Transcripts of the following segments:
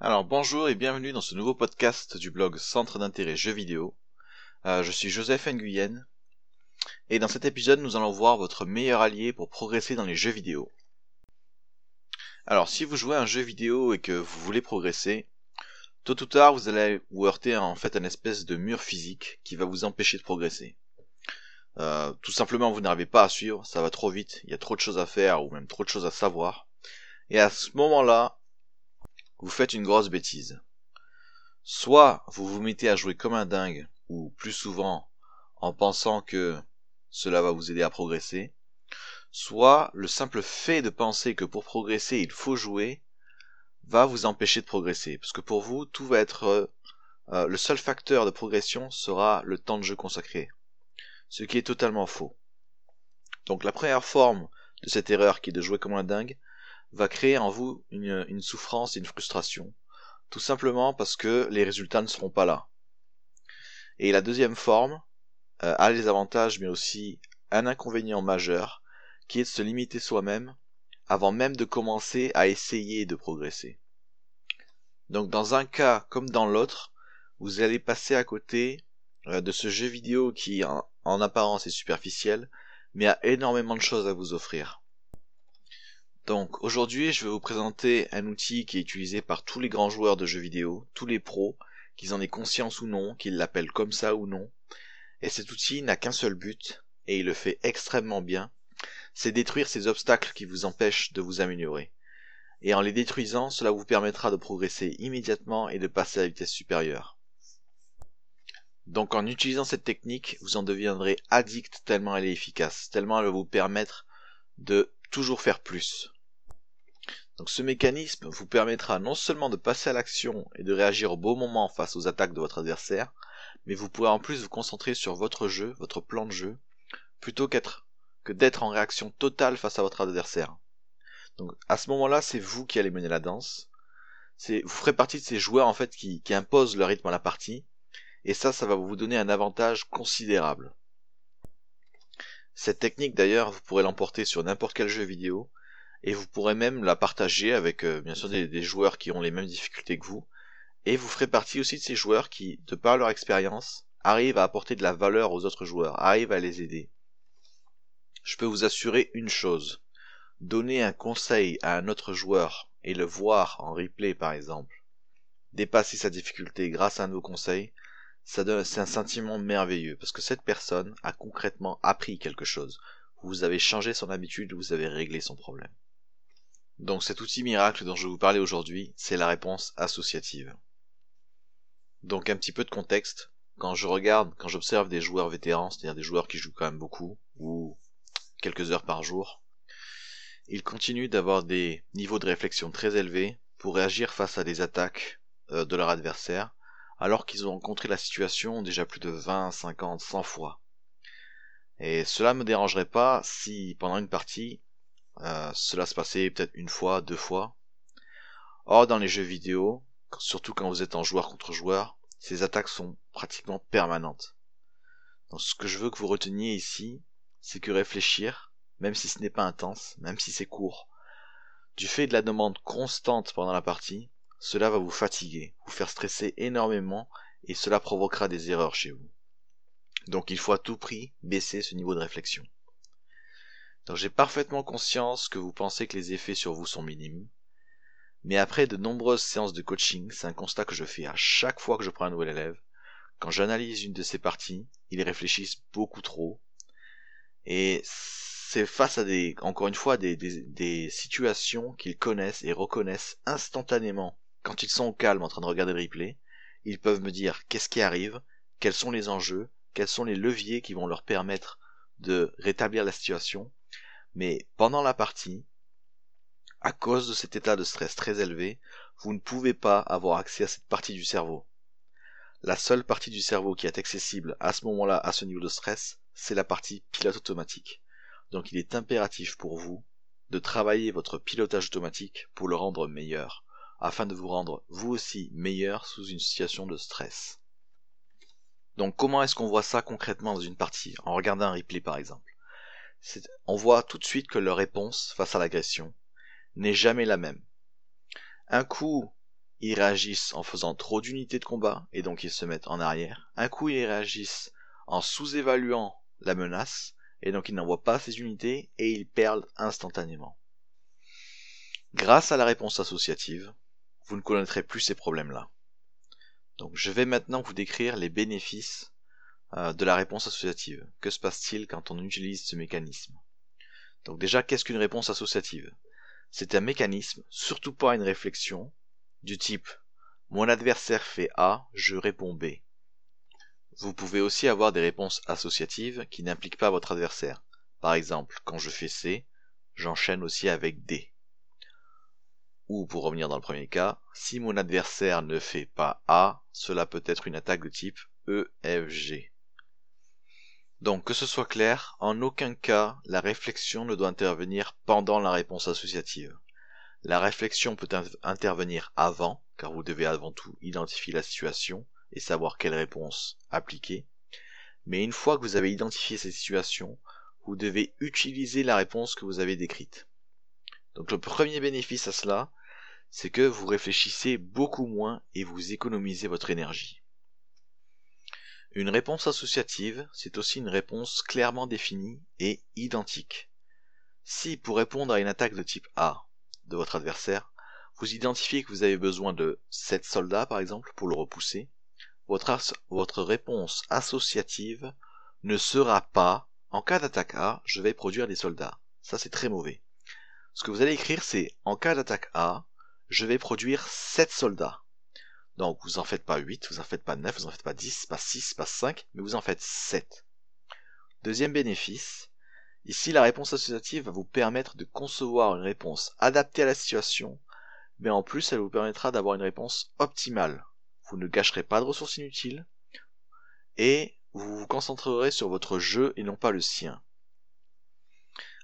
Alors bonjour et bienvenue dans ce nouveau podcast du blog Centre d'intérêt jeux vidéo. Euh, je suis Joseph Nguyen et dans cet épisode nous allons voir votre meilleur allié pour progresser dans les jeux vidéo. Alors si vous jouez à un jeu vidéo et que vous voulez progresser, tôt ou tard vous allez vous heurter à en fait un espèce de mur physique qui va vous empêcher de progresser. Euh, tout simplement vous n'arrivez pas à suivre, ça va trop vite, il y a trop de choses à faire ou même trop de choses à savoir. Et à ce moment-là, vous faites une grosse bêtise. Soit vous vous mettez à jouer comme un dingue, ou plus souvent en pensant que cela va vous aider à progresser, soit le simple fait de penser que pour progresser il faut jouer va vous empêcher de progresser. Parce que pour vous, tout va être... Euh, euh, le seul facteur de progression sera le temps de jeu consacré. Ce qui est totalement faux. Donc la première forme de cette erreur qui est de jouer comme un dingue va créer en vous une, souffrance et une frustration. Tout simplement parce que les résultats ne seront pas là. Et la deuxième forme euh, a les avantages mais aussi un inconvénient majeur qui est de se limiter soi-même avant même de commencer à essayer de progresser. Donc dans un cas comme dans l'autre, vous allez passer à côté euh, de ce jeu vidéo qui en apparence est superficiel, mais a énormément de choses à vous offrir. Donc aujourd'hui je vais vous présenter un outil qui est utilisé par tous les grands joueurs de jeux vidéo, tous les pros, qu'ils en aient conscience ou non, qu'ils l'appellent comme ça ou non. Et cet outil n'a qu'un seul but, et il le fait extrêmement bien, c'est détruire ces obstacles qui vous empêchent de vous améliorer. Et en les détruisant, cela vous permettra de progresser immédiatement et de passer à la vitesse supérieure. Donc en utilisant cette technique, vous en deviendrez addict tellement elle est efficace, tellement elle va vous permettre de toujours faire plus. Donc ce mécanisme vous permettra non seulement de passer à l'action et de réagir au beau moment face aux attaques de votre adversaire, mais vous pourrez en plus vous concentrer sur votre jeu, votre plan de jeu, plutôt qu'être que d'être en réaction totale face à votre adversaire. Donc à ce moment-là, c'est vous qui allez mener la danse. C'est vous ferez partie de ces joueurs en fait qui, qui imposent le rythme à la partie, et ça, ça va vous donner un avantage considérable. Cette technique d'ailleurs, vous pourrez l'emporter sur n'importe quel jeu vidéo, et vous pourrez même la partager avec euh, bien sûr des, joueurs qui ont les mêmes difficultés que vous, et vous ferez partie aussi de ces joueurs qui, de par leur expérience, arrivent à apporter de la valeur aux autres joueurs, arrivent à les aider. Je peux vous assurer une chose, donner un conseil à un autre joueur et le voir en replay par exemple, dépasser sa difficulté grâce à un conseils, ça donne, c'est un sentiment merveilleux parce que cette personne a concrètement appris quelque chose. Vous avez changé son habitude, vous avez réglé son problème. Donc cet outil miracle dont je vais vous parler aujourd'hui, c'est la réponse associative. Donc un petit peu de contexte, quand je regarde, quand j'observe des joueurs vétérans, c'est-à-dire des joueurs qui jouent quand même beaucoup, ou quelques heures par jour, ils continuent d'avoir des niveaux de réflexion très élevés pour réagir face à des attaques euh, de leur adversaire, alors qu'ils ont rencontré la situation déjà plus de 20, 50, 100 fois. Et cela me dérangerait pas si pendant une partie, euh, cela se passait peut-être une fois, deux fois. Or, dans les jeux vidéo, surtout quand vous êtes en joueur contre joueur, ces attaques sont pratiquement permanentes. Donc ce que je veux que vous reteniez ici, c'est que réfléchir, même si ce n'est pas intense, même si c'est court, du fait de la demande constante pendant la partie, cela va vous fatiguer, vous faire stresser énormément et cela provoquera des erreurs chez vous. Donc il faut à tout prix baisser ce niveau de réflexion. Donc j'ai parfaitement conscience que vous pensez que les effets sur vous sont minimes. Mais après de nombreuses séances de coaching, c'est un constat que je fais à chaque fois que je prends un nouvel élève. Quand j'analyse une de ces parties, ils réfléchissent beaucoup trop. Et c'est face à des, encore une fois, des, des, situations qu'ils connaissent et reconnaissent instantanément. Quand ils sont au calme en train de regarder le replay, ils peuvent me dire qu'est-ce qui arrive, quels sont les enjeux, quels sont les leviers qui vont leur permettre de rétablir la situation mais pendant la partie, à cause de cet état de stress très élevé, vous ne pouvez pas avoir accès à cette partie du cerveau. La seule partie du cerveau qui est accessible à ce moment-là, à ce niveau de stress, c'est la partie pilote automatique. Donc il est impératif pour vous de travailler votre pilotage automatique pour le rendre meilleur, afin de vous rendre vous aussi meilleur sous une situation de stress. Donc comment est-ce qu'on voit ça concrètement dans une partie, en regardant un replay par exemple? On voit tout de suite que leur réponse face à l'agression n'est jamais la même. Un coup, ils réagissent en faisant trop d'unités de combat et donc ils se mettent en arrière. Un coup, ils réagissent en sous-évaluant la menace et donc ils n'envoient pas ces unités et ils perdent instantanément. Grâce à la réponse associative, vous ne connaîtrez plus ces problèmes-là. Donc je vais maintenant vous décrire les bénéfices euh, de la réponse associative. Que se passe-t-il quand on utilise ce mécanisme? Donc déjà, qu'est-ce qu'une réponse associative? C'est un mécanisme, surtout pas une réflexion, du type mon adversaire fait A, je réponds B. Vous pouvez aussi avoir des réponses associatives qui n'impliquent pas votre adversaire. Par exemple, quand je fais C, j'enchaîne aussi avec D. Ou pour revenir dans le premier cas, si mon adversaire ne fait pas A, cela peut être une attaque de type E, F, G. Donc que ce soit clair, en aucun cas la réflexion ne doit intervenir pendant la réponse associative. La réflexion peut intervenir avant, car vous devez avant tout identifier la situation et savoir quelle réponse appliquer. Mais une fois que vous avez identifié cette situation, vous devez utiliser la réponse que vous avez décrite. Donc le premier bénéfice à cela, c'est que vous réfléchissez beaucoup moins et vous économisez votre énergie. Une réponse associative, c'est aussi une réponse clairement définie et identique. Si pour répondre à une attaque de type A de votre adversaire, vous identifiez que vous avez besoin de 7 soldats par exemple pour le repousser, votre, réponse associative ne sera pas en cas d'attaque A, je vais produire des soldats. Ça c'est très mauvais. Ce que vous allez écrire c'est en cas d'attaque A, je vais produire 7 soldats. Donc vous en faites pas 8, vous en faites pas 9, vous en faites pas 10, pas 6, pas 5, mais vous en faites 7. Deuxième bénéfice, ici la réponse associative va vous permettre de concevoir une réponse adaptée à la situation, mais en plus elle vous permettra d'avoir une réponse optimale. Vous ne gâcherez pas de ressources inutiles, et vous vous concentrerez sur votre jeu et non pas le sien.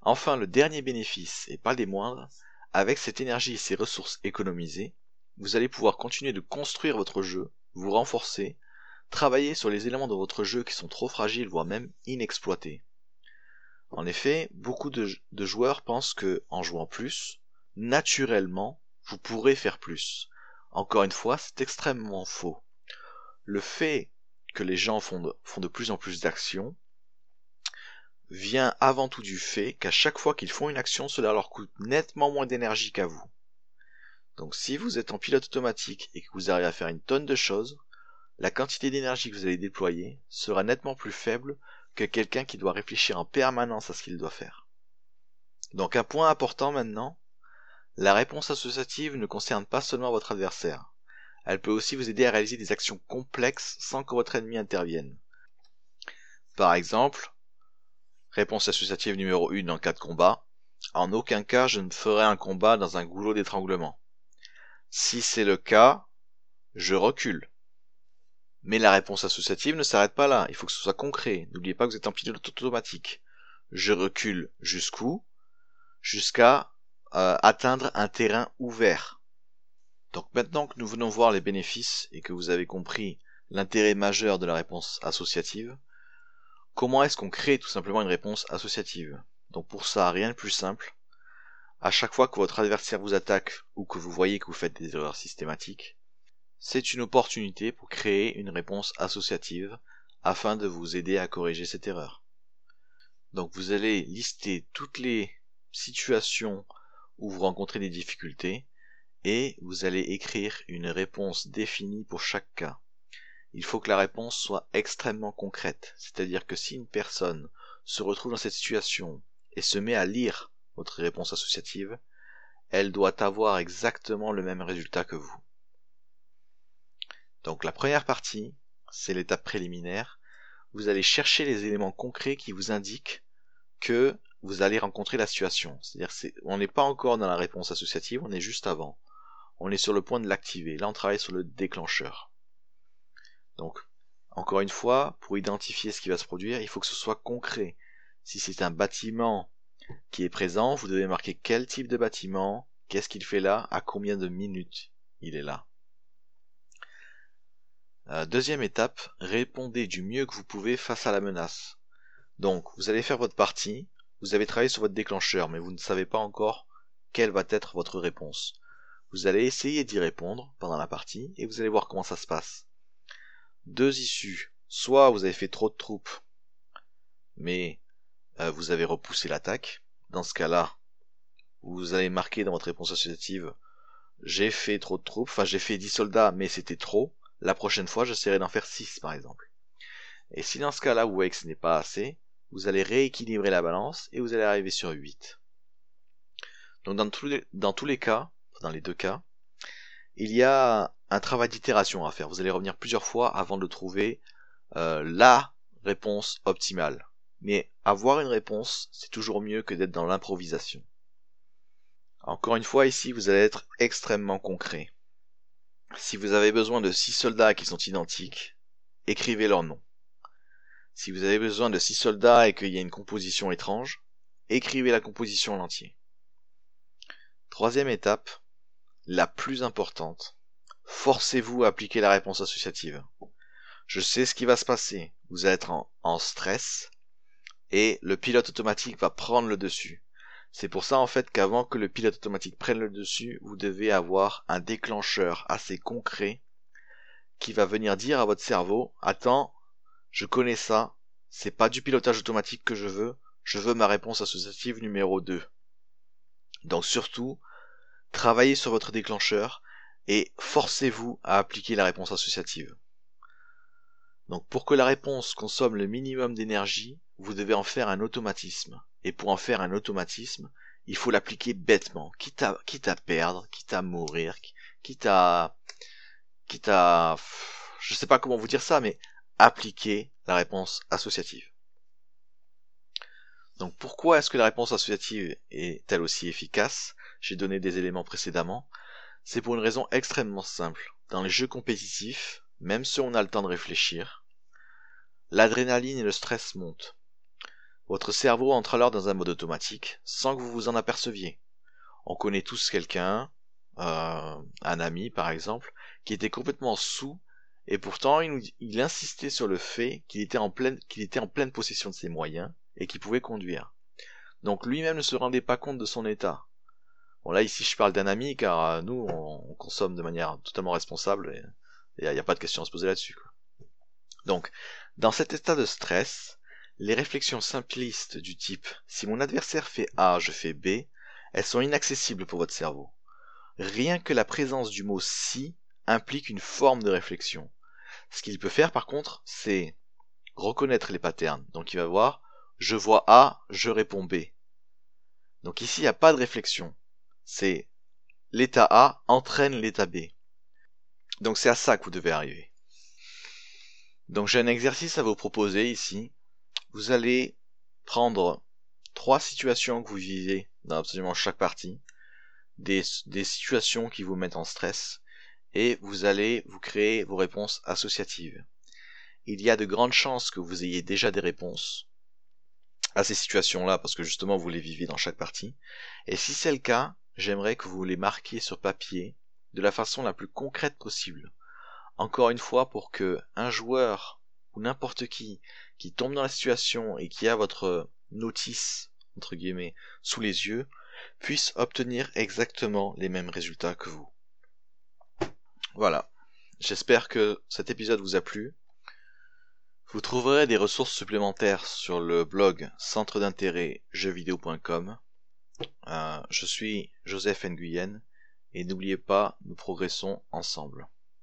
Enfin, le dernier bénéfice, et pas des moindres, avec cette énergie et ces ressources économisées, vous allez pouvoir continuer de construire votre jeu, vous renforcer, travailler sur les éléments de votre jeu qui sont trop fragiles, voire même inexploités. En effet, beaucoup de, joueurs pensent que, en jouant plus, naturellement, vous pourrez faire plus. Encore une fois, c'est extrêmement faux. Le fait que les gens font de, font de plus en plus d'actions vient avant tout du fait qu'à chaque fois qu'ils font une action, cela leur coûte nettement moins d'énergie qu'à vous. Donc si vous êtes en pilote automatique et que vous arrivez à faire une tonne de choses, la quantité d'énergie que vous allez déployer sera nettement plus faible que quelqu'un qui doit réfléchir en permanence à ce qu'il doit faire. Donc un point important maintenant, la réponse associative ne concerne pas seulement votre adversaire. Elle peut aussi vous aider à réaliser des actions complexes sans que votre ennemi intervienne. Par exemple, Réponse associative numéro 1 en cas de combat. En aucun cas je ne ferai un combat dans un goulot d'étranglement. Si c'est le cas, je recule. Mais la réponse associative ne s'arrête pas là, il faut que ce soit concret. N'oubliez pas que vous êtes en pilote automatique. Je recule jusqu'où? Jusqu'à euh, atteindre un terrain ouvert. Donc maintenant que nous venons voir les bénéfices et que vous avez compris l'intérêt majeur de la réponse associative, Comment est-ce qu'on crée tout simplement une réponse associative? Donc pour ça, rien de plus simple. À chaque fois que votre adversaire vous attaque ou que vous voyez que vous faites des erreurs systématiques, c'est une opportunité pour créer une réponse associative afin de vous aider à corriger cette erreur. Donc vous allez lister toutes les situations où vous rencontrez des difficultés et vous allez écrire une réponse définie pour chaque cas il faut que la réponse soit extrêmement concrète. C'est-à-dire que si une personne se retrouve dans cette situation et se met à lire votre réponse associative, elle doit avoir exactement le même résultat que vous. Donc la première partie, c'est l'étape préliminaire. Vous allez chercher les éléments concrets qui vous indiquent que vous allez rencontrer la situation. C'est-à-dire on n'est pas encore dans la réponse associative, on est juste avant. On est sur le point de l'activer. Là, on travaille sur le déclencheur. Donc, encore une fois, pour identifier ce qui va se produire, il faut que ce soit concret. Si c'est un bâtiment qui est présent, vous devez marquer quel type de bâtiment, qu'est-ce qu'il fait là, à combien de minutes il est là. Euh, deuxième étape, répondez du mieux que vous pouvez face à la menace. Donc, vous allez faire votre partie, vous avez travaillé sur votre déclencheur, mais vous ne savez pas encore quelle va être votre réponse. Vous allez essayer d'y répondre pendant la partie et vous allez voir comment ça se passe. Deux issues. Soit vous avez fait trop de troupes, mais euh, vous avez repoussé l'attaque. Dans ce cas-là, vous allez marquer dans votre réponse associative j'ai fait trop de troupes, enfin j'ai fait 10 soldats mais c'était trop. La prochaine fois, j'essaierai d'en faire 6 par exemple. Et si dans ce cas-là vous voyez que ce n'est pas assez, vous allez rééquilibrer la balance et vous allez arriver sur 8. Donc dans tous les, dans tous les cas, dans les deux cas, il y a un travail d'itération à faire. Vous allez revenir plusieurs fois avant de trouver euh, la réponse optimale. Mais avoir une réponse, c'est toujours mieux que d'être dans l'improvisation. Encore une fois, ici, vous allez être extrêmement concret. Si vous avez besoin de 6 soldats qui sont identiques, écrivez leur nom. Si vous avez besoin de 6 soldats et qu'il y a une composition étrange, écrivez la composition en entier. Troisième étape, la plus importante. Forcez-vous à appliquer la réponse associative. Je sais ce qui va se passer. Vous allez être en stress et le pilote automatique va prendre le dessus. C'est pour ça en fait qu'avant que le pilote automatique prenne le dessus, vous devez avoir un déclencheur assez concret qui va venir dire à votre cerveau Attends, je connais ça, c'est pas du pilotage automatique que je veux, je veux ma réponse associative numéro 2. Donc surtout, travaillez sur votre déclencheur et forcez-vous à appliquer la réponse associative. Donc pour que la réponse consomme le minimum d'énergie, vous devez en faire un automatisme. Et pour en faire un automatisme, il faut l'appliquer bêtement, quitte à, quitte à perdre, quitte à mourir, quitte à, quitte à, je sais pas comment vous dire ça, mais appliquer la réponse associative. Donc pourquoi est-ce que la réponse associative est-elle aussi efficace? J'ai donné des éléments précédemment. C'est pour une raison extrêmement simple. Dans les jeux compétitifs, même si on a le temps de réfléchir, l'adrénaline et le stress montent. Votre cerveau entre alors dans un mode automatique sans que vous vous en aperceviez. On connaît tous quelqu'un, euh, un ami par exemple, qui était complètement sous et pourtant il, insistait sur le fait qu'il était, en pleine, était en pleine possession de ses moyens et qu'il pouvait conduire. Donc lui-même ne se rendait pas compte de son état. Bon là ici je parle d'un ami car euh, nous on, consomme de manière totalement responsable et il n'y a, a, pas de question à se poser là-dessus. Donc dans cet état de stress, les réflexions simplistes du type si mon adversaire fait A, je fais B, elles sont inaccessibles pour votre cerveau. Rien que la présence du mot si implique une forme de réflexion. Ce qu'il peut faire par contre, c'est reconnaître les patterns. Donc il va voir je vois A, je réponds B. Donc ici, il n'y a pas de réflexion. C'est l'état A entraîne l'état B. Donc c'est à ça que vous devez arriver. Donc j'ai un exercice à vous proposer ici vous allez prendre trois situations que vous vivez dans absolument chaque partie, des, des situations qui vous mettent en stress, et vous allez vous créer vos réponses associatives. Il y a de grandes chances que vous ayez déjà des réponses à ces situations-là, parce que justement vous les vivez dans chaque partie. Et si c'est le cas, j'aimerais que vous les marquiez sur papier de la façon la plus concrète possible. Encore une fois, pour que un joueur ou n'importe qui qui tombe dans la situation et qui a votre notice, entre guillemets, sous les yeux, puisse obtenir exactement les mêmes résultats que vous. Voilà. J'espère que cet épisode vous a plu. Vous trouverez des ressources supplémentaires sur le blog centre d'intérêt jeuxvideo.com. Euh, je suis Joseph Nguyen et n'oubliez pas, nous progressons ensemble.